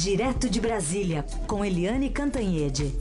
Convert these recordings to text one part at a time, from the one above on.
Direto de Brasília, com Eliane Cantanhede.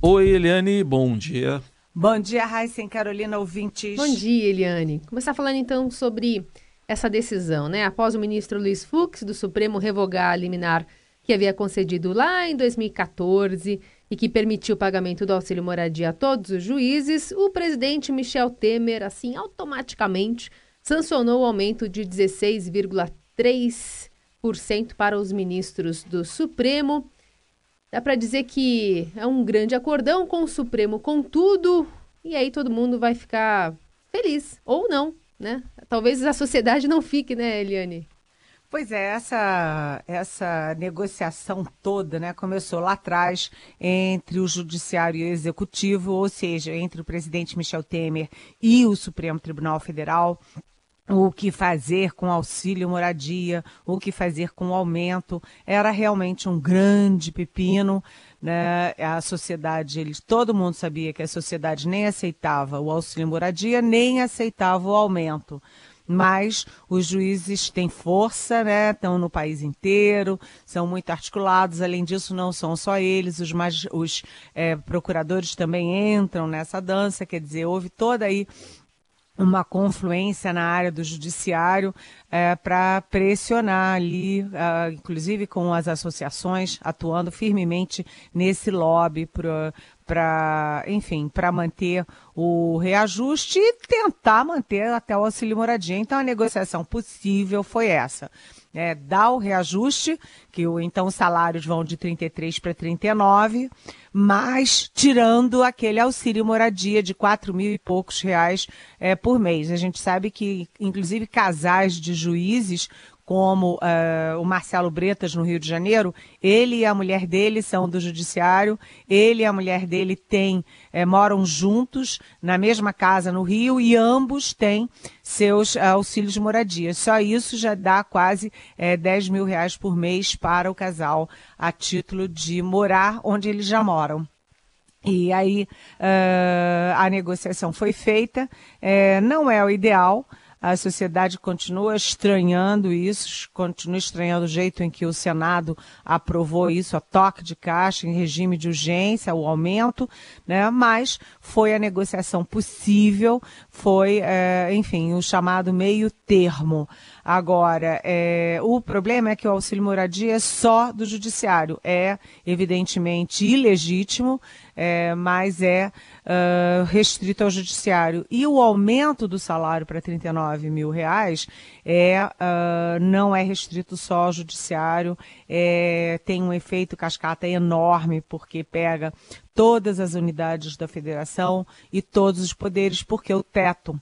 Oi, Eliane, bom dia. Bom dia, Raíssen Carolina, ouvintes. Bom dia, Eliane. Começar falando então sobre essa decisão, né? Após o ministro Luiz Fux do Supremo revogar a liminar que havia concedido lá em 2014 e que permitiu o pagamento do auxílio moradia a todos os juízes, o presidente Michel Temer, assim, automaticamente sancionou o aumento de 16,3% para os ministros do Supremo. Dá para dizer que é um grande acordão com o Supremo, contudo, e aí todo mundo vai ficar feliz, ou não, né? Talvez a sociedade não fique, né, Eliane? Pois é, essa, essa negociação toda né, começou lá atrás entre o Judiciário e o Executivo, ou seja, entre o presidente Michel Temer e o Supremo Tribunal Federal o que fazer com auxílio moradia, o que fazer com aumento, era realmente um grande pepino, né? A sociedade, eles, todo mundo sabia que a sociedade nem aceitava o auxílio moradia, nem aceitava o aumento mas os juízes têm força, né? Estão no país inteiro, são muito articulados. Além disso, não são só eles, os, mais, os é, procuradores também entram nessa dança. Quer dizer, houve toda aí uma confluência na área do judiciário é, para pressionar ali, uh, inclusive com as associações atuando firmemente nesse lobby para, enfim, para manter o reajuste e tentar manter até o auxílio moradia. Então a negociação possível foi essa é, dá o reajuste, que o, então os salários vão de 33 para 39, mas tirando aquele auxílio moradia de 4 mil e poucos reais é, por mês. A gente sabe que, inclusive, casais de juízes como uh, o Marcelo Bretas no Rio de Janeiro, ele e a mulher dele são do judiciário, ele e a mulher dele têm, é, moram juntos na mesma casa no Rio e ambos têm seus uh, auxílios de moradia. Só isso já dá quase é, 10 mil reais por mês para o casal a título de morar onde eles já moram. E aí uh, a negociação foi feita, não é o ideal, a sociedade continua estranhando isso, continua estranhando o jeito em que o Senado aprovou isso, a toque de caixa em regime de urgência, o aumento, né? mas foi a negociação possível, foi, é, enfim, o chamado meio termo. Agora, é, o problema é que o auxílio moradia é só do judiciário, é evidentemente ilegítimo, é, mas é uh, restrito ao judiciário. E o aumento do salário para 39 mil reais é, uh, não é restrito só ao judiciário, é, tem um efeito cascata enorme, porque pega todas as unidades da federação e todos os poderes, porque o teto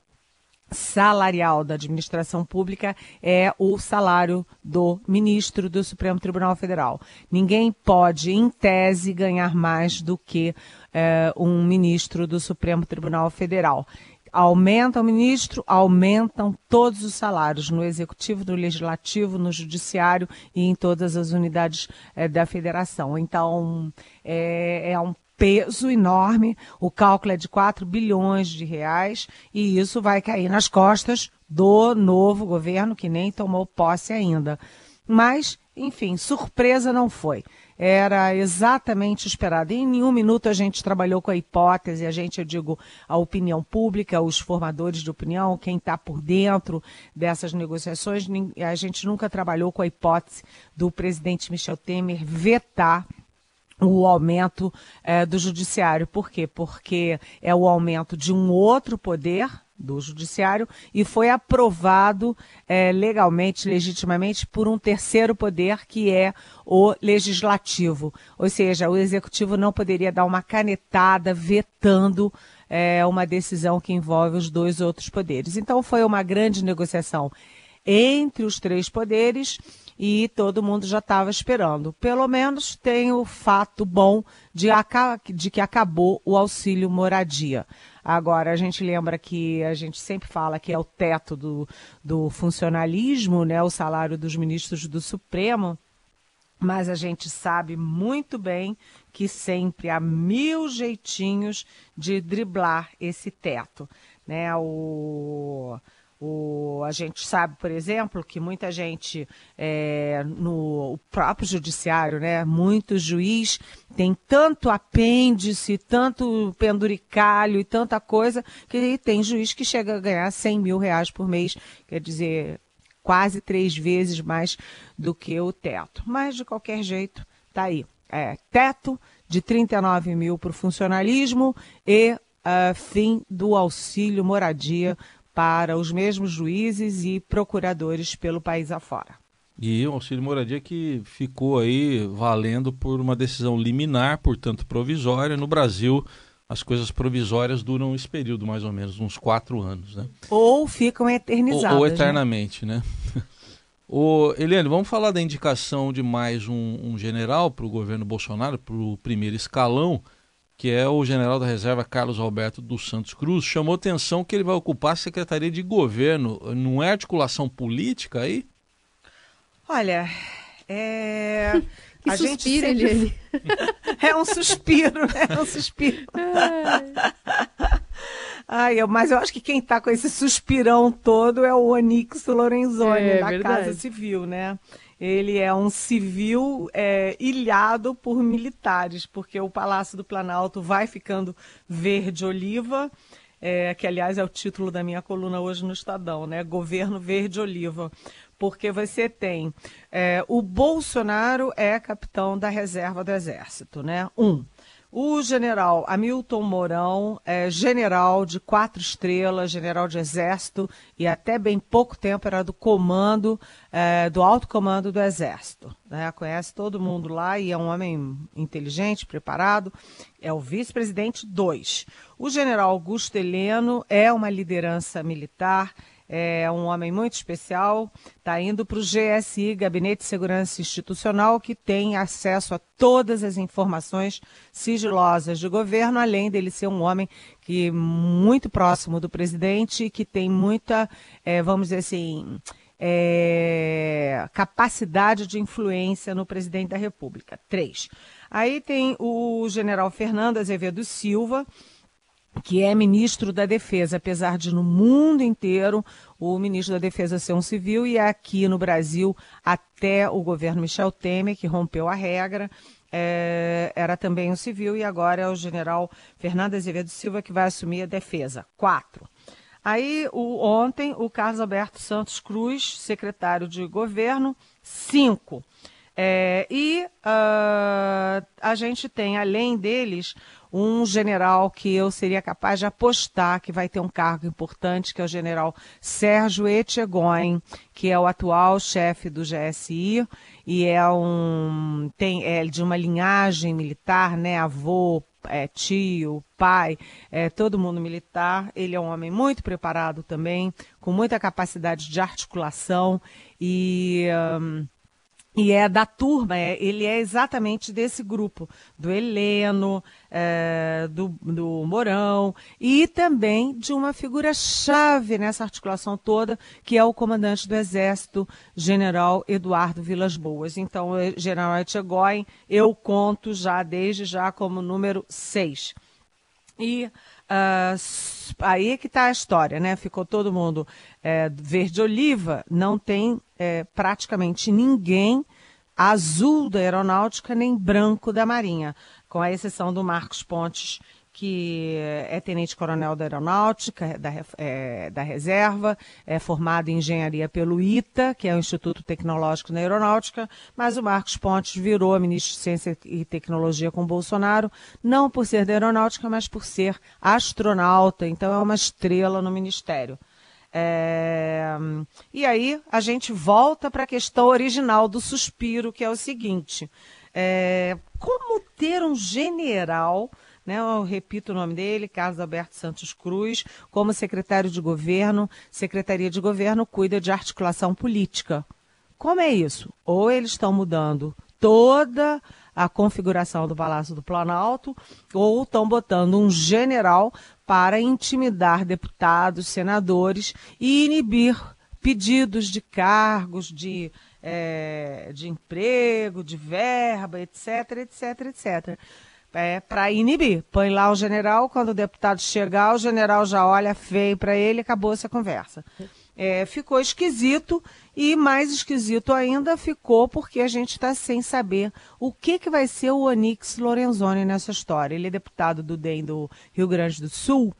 salarial da administração pública é o salário do ministro do Supremo Tribunal Federal. Ninguém pode, em tese, ganhar mais do que é, um ministro do Supremo Tribunal Federal. Aumenta o ministro, aumentam todos os salários no executivo, no legislativo, no judiciário e em todas as unidades é, da federação. Então, é, é um peso enorme, o cálculo é de 4 bilhões de reais e isso vai cair nas costas do novo governo que nem tomou posse ainda. Mas, enfim, surpresa não foi. Era exatamente esperado. Em nenhum minuto a gente trabalhou com a hipótese, a gente, eu digo, a opinião pública, os formadores de opinião, quem está por dentro dessas negociações, a gente nunca trabalhou com a hipótese do presidente Michel Temer vetar o aumento é, do judiciário. Por quê? Porque é o aumento de um outro poder do judiciário e foi aprovado é, legalmente, legitimamente, por um terceiro poder que é o legislativo. Ou seja, o executivo não poderia dar uma canetada vetando é, uma decisão que envolve os dois outros poderes. Então foi uma grande negociação entre os três poderes e todo mundo já estava esperando. Pelo menos tem o fato bom de, de que acabou o auxílio moradia. Agora, a gente lembra que a gente sempre fala que é o teto do, do funcionalismo, né, o salário dos ministros do Supremo. mas a gente sabe muito bem que sempre há mil jeitinhos de driblar esse teto. Né? O, o, a gente sabe, por exemplo, que muita gente é, no próprio judiciário, né, muito juiz tem tanto apêndice, tanto penduricalho e tanta coisa, que tem juiz que chega a ganhar 100 mil reais por mês, quer dizer, quase três vezes mais do que o teto. Mas, de qualquer jeito, tá aí. É, teto de 39 mil para o funcionalismo e uh, fim do auxílio moradia para os mesmos juízes e procuradores pelo país afora. E o auxílio moradia que ficou aí valendo por uma decisão liminar, portanto provisória. No Brasil, as coisas provisórias duram esse período, mais ou menos, uns quatro anos. Né? Ou ficam eternizadas. Ou, ou né? eternamente, né? né? Eliane, vamos falar da indicação de mais um, um general para o governo Bolsonaro, para o primeiro escalão que é o general da reserva Carlos Alberto dos Santos Cruz, chamou atenção que ele vai ocupar a Secretaria de Governo. Não é articulação política aí? Olha, é. Que a suspiro, gente sempre... Eliane. é um suspiro, é um suspiro. Ai, eu, mas eu acho que quem está com esse suspirão todo é o Onix Lorenzoni, é, da verdade. Casa Civil, né? Ele é um civil é, ilhado por militares, porque o Palácio do Planalto vai ficando verde-oliva, é, que aliás é o título da minha coluna hoje no Estadão, né? Governo verde-oliva. Porque você tem é, o Bolsonaro é capitão da reserva do Exército, né? Um. O general Hamilton Mourão é general de quatro estrelas, general de exército e até bem pouco tempo era do comando, é, do alto comando do exército. Né? Conhece todo mundo lá e é um homem inteligente, preparado. É o vice-presidente 2. O general Augusto Heleno é uma liderança militar, é um homem muito especial, está indo para o GSI, Gabinete de Segurança Institucional, que tem acesso a todas as informações sigilosas do governo, além dele ser um homem que muito próximo do presidente, que tem muita, é, vamos dizer assim, é, capacidade de influência no presidente da República. Três. Aí tem o general Fernando Azevedo Silva, que é ministro da Defesa, apesar de no mundo inteiro o ministro da Defesa ser um civil e aqui no Brasil até o governo Michel Temer, que rompeu a regra, é, era também um civil e agora é o general Fernando Azevedo Silva que vai assumir a defesa. Quatro. Aí, o, ontem, o Carlos Alberto Santos Cruz, secretário de governo. Cinco. É, e uh, a gente tem, além deles, um general que eu seria capaz de apostar que vai ter um cargo importante, que é o general Sérgio Etchegoin, que é o atual chefe do GSI e é um tem é de uma linhagem militar, né, avô, é, tio, pai, é, todo mundo militar. Ele é um homem muito preparado também, com muita capacidade de articulação e um, e é da turma, é, ele é exatamente desse grupo, do Heleno, é, do, do Mourão, e também de uma figura-chave nessa articulação toda, que é o comandante do Exército, general Eduardo Vilas Boas. Então, general Etchegóin, eu conto já, desde já, como número 6. E uh, aí é que está a história, né? Ficou todo mundo é, verde-oliva, não tem é, praticamente ninguém azul da aeronáutica nem branco da marinha, com a exceção do Marcos Pontes, que é tenente-coronel da aeronáutica, da, é, da reserva, é formado em engenharia pelo ITA, que é o Instituto Tecnológico da Aeronáutica, mas o Marcos Pontes virou ministro de Ciência e Tecnologia com Bolsonaro, não por ser da aeronáutica, mas por ser astronauta, então é uma estrela no ministério. É... E aí a gente volta para a questão original do suspiro, que é o seguinte: é... como ter um general, né, eu repito o nome dele, Carlos Alberto Santos Cruz, como secretário de governo, Secretaria de Governo cuida de articulação política. Como é isso? Ou eles estão mudando toda a configuração do Palácio do Planalto, ou estão botando um general para intimidar deputados, senadores e inibir pedidos de cargos, de é, de emprego, de verba, etc, etc, etc. É, para inibir. Põe lá o general, quando o deputado chegar, o general já olha feio para ele, acabou-se a conversa. É, ficou esquisito e mais esquisito ainda ficou porque a gente está sem saber o que, que vai ser o Onix Lorenzoni nessa história. Ele é deputado do DEM do Rio Grande do Sul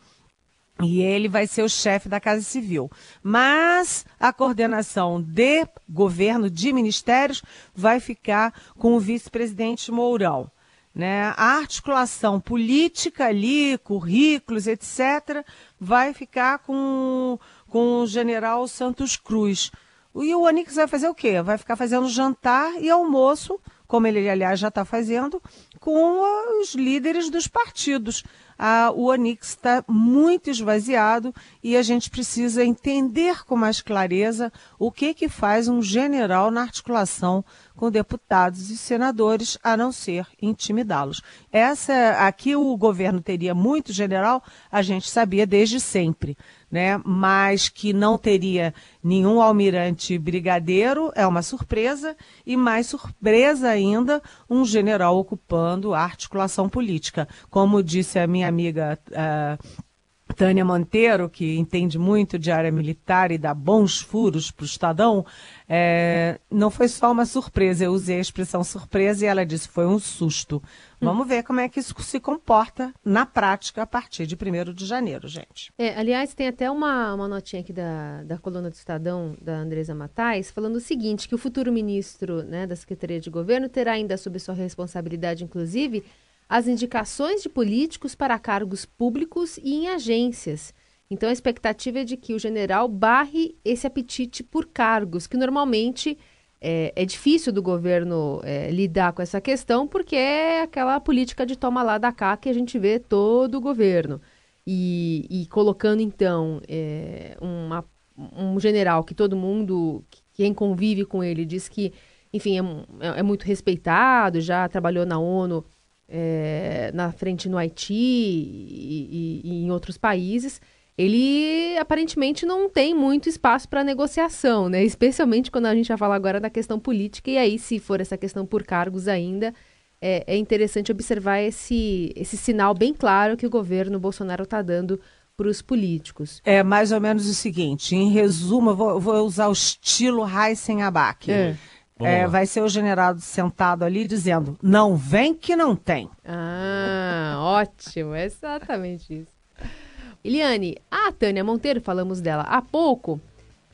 e ele vai ser o chefe da Casa Civil. Mas a coordenação de governo, de ministérios, vai ficar com o vice-presidente Mourão. Né? A articulação política ali, currículos, etc., vai ficar com, com o general Santos Cruz. E o Onix vai fazer o quê? Vai ficar fazendo jantar e almoço, como ele, aliás, já está fazendo, com os líderes dos partidos ah, o Onix está muito esvaziado e a gente precisa entender com mais clareza o que, que faz um general na articulação com deputados e senadores, a não ser intimidá-los. Essa aqui o governo teria muito general, a gente sabia desde sempre né? Mas que não teria nenhum almirante brigadeiro, é uma surpresa, e mais surpresa ainda, um general ocupando a articulação política. Como disse a minha amiga. Uh, Tânia Monteiro, que entende muito de área militar e dá bons furos para o Estadão, é, não foi só uma surpresa. Eu usei a expressão surpresa e ela disse foi um susto. Vamos ver como é que isso se comporta na prática a partir de 1 de janeiro, gente. É, aliás, tem até uma, uma notinha aqui da, da coluna do Estadão, da Andresa Matais, falando o seguinte, que o futuro ministro né, da Secretaria de Governo terá ainda sob sua responsabilidade, inclusive, as indicações de políticos para cargos públicos e em agências. Então, a expectativa é de que o general barre esse apetite por cargos, que normalmente é, é difícil do governo é, lidar com essa questão, porque é aquela política de toma lá da cá que a gente vê todo o governo. E, e colocando, então, é, uma, um general que todo mundo, quem convive com ele, diz que, enfim, é, é muito respeitado, já trabalhou na ONU é, na frente no Haiti e, e, e, em outros países, ele aparentemente não tem muito espaço para negociação, né? Especialmente quando a gente vai falar agora da questão política, e aí, se for essa questão por cargos ainda, é, é interessante observar esse, esse sinal bem claro que o governo Bolsonaro está dando para os políticos. É mais ou menos o seguinte, em resumo, eu vou, vou usar o estilo Heisen Abac. É. É, vai ser o general sentado ali dizendo: não vem que não tem. Ah, ótimo, é exatamente isso. Eliane, a Tânia Monteiro, falamos dela há pouco,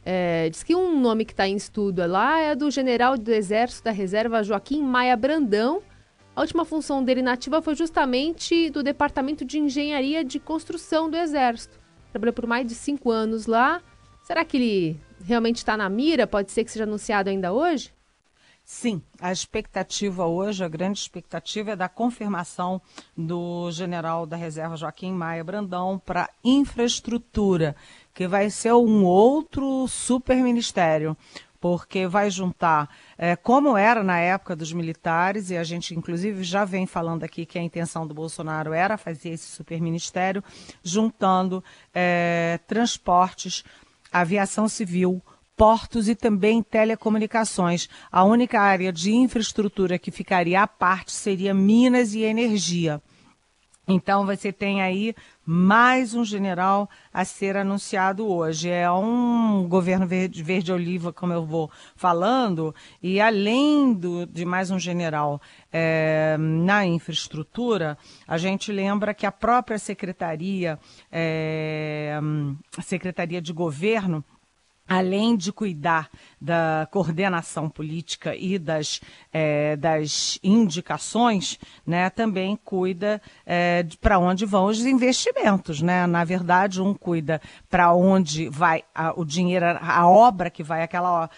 é, diz que um nome que está em estudo lá é do general do Exército da Reserva Joaquim Maia Brandão. A última função dele na ativa foi justamente do Departamento de Engenharia de Construção do Exército. Trabalhou por mais de cinco anos lá. Será que ele realmente está na mira? Pode ser que seja anunciado ainda hoje? Sim, a expectativa hoje, a grande expectativa é da confirmação do general da reserva Joaquim Maia Brandão para infraestrutura, que vai ser um outro super ministério, porque vai juntar, é, como era na época dos militares, e a gente inclusive já vem falando aqui que a intenção do Bolsonaro era fazer esse super ministério, juntando é, transportes, aviação civil, portos e também telecomunicações. A única área de infraestrutura que ficaria à parte seria Minas e Energia. Então você tem aí mais um general a ser anunciado hoje. É um governo verde, verde oliva, como eu vou falando, e além do, de mais um general é, na infraestrutura, a gente lembra que a própria secretaria, é, secretaria de governo, além de cuidar da coordenação política e das, é, das indicações, né, também cuida é, para onde vão os investimentos. Né? Na verdade, um cuida para onde vai a, o dinheiro, a obra que vai aquela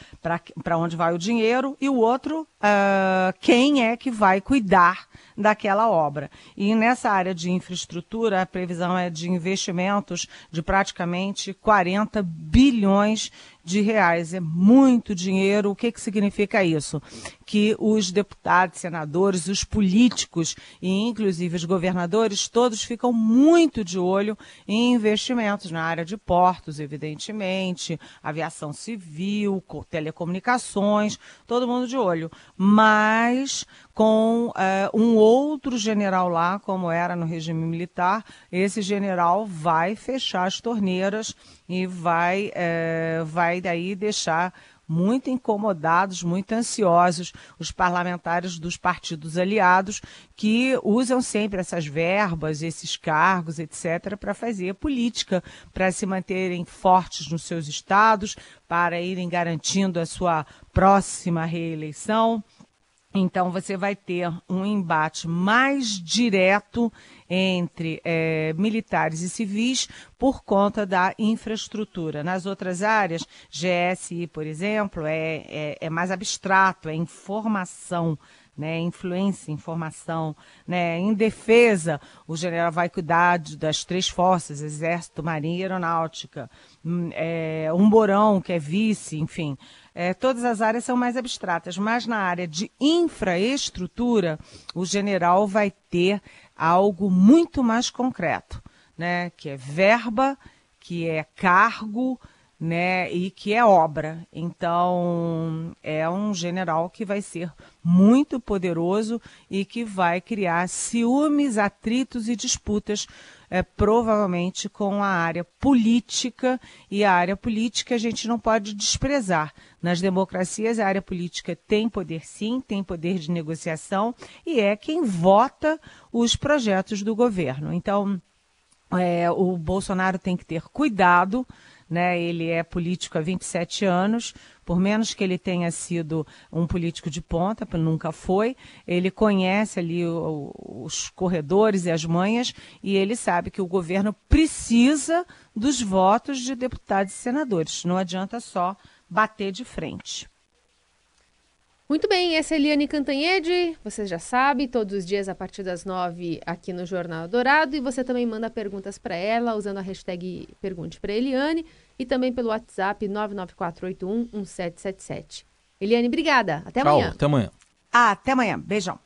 para onde vai o dinheiro, e o outro uh, quem é que vai cuidar daquela obra. E nessa área de infraestrutura, a previsão é de investimentos de praticamente 40 bilhões de reais. É muito dinheiro. O que, que significa isso? Que os deputados, senadores, os políticos e inclusive os governadores, todos ficam muito de olho em investimentos na área de portos, evidentemente, aviação civil, telecomunicações, todo mundo de olho. Mas com uh, um outro general lá, como era no regime militar, esse general vai fechar as torneiras e vai, uh, vai daí deixar muito incomodados, muito ansiosos os parlamentares dos partidos aliados que usam sempre essas verbas, esses cargos, etc., para fazer política, para se manterem fortes nos seus estados, para irem garantindo a sua próxima reeleição. Então, você vai ter um embate mais direto entre é, militares e civis por conta da infraestrutura. Nas outras áreas, GSI, por exemplo, é, é, é mais abstrato, é informação. Né, influência, informação, né, em defesa, o general vai cuidar das três forças, exército, marinha e aeronáutica, hum, é, um borão que é vice, enfim, é, todas as áreas são mais abstratas, mas na área de infraestrutura, o general vai ter algo muito mais concreto, né? Que é verba, que é cargo, né? E que é obra. Então, é um general que vai ser muito poderoso e que vai criar ciúmes, atritos e disputas é, provavelmente com a área política, e a área política a gente não pode desprezar. Nas democracias, a área política tem poder sim, tem poder de negociação, e é quem vota os projetos do governo. Então, é, o Bolsonaro tem que ter cuidado né? Ele é político há 27 anos, por menos que ele tenha sido um político de ponta, nunca foi, ele conhece ali o, os corredores e as manhas e ele sabe que o governo precisa dos votos de deputados e senadores. Não adianta só bater de frente. Muito bem, essa é Eliane Cantanhede, você já sabe, todos os dias a partir das nove aqui no Jornal Dourado. E você também manda perguntas para ela usando a hashtag Pergunte para Eliane e também pelo WhatsApp 994811777. Eliane, obrigada. Até Tchau, amanhã. Até amanhã. Até amanhã. Beijão.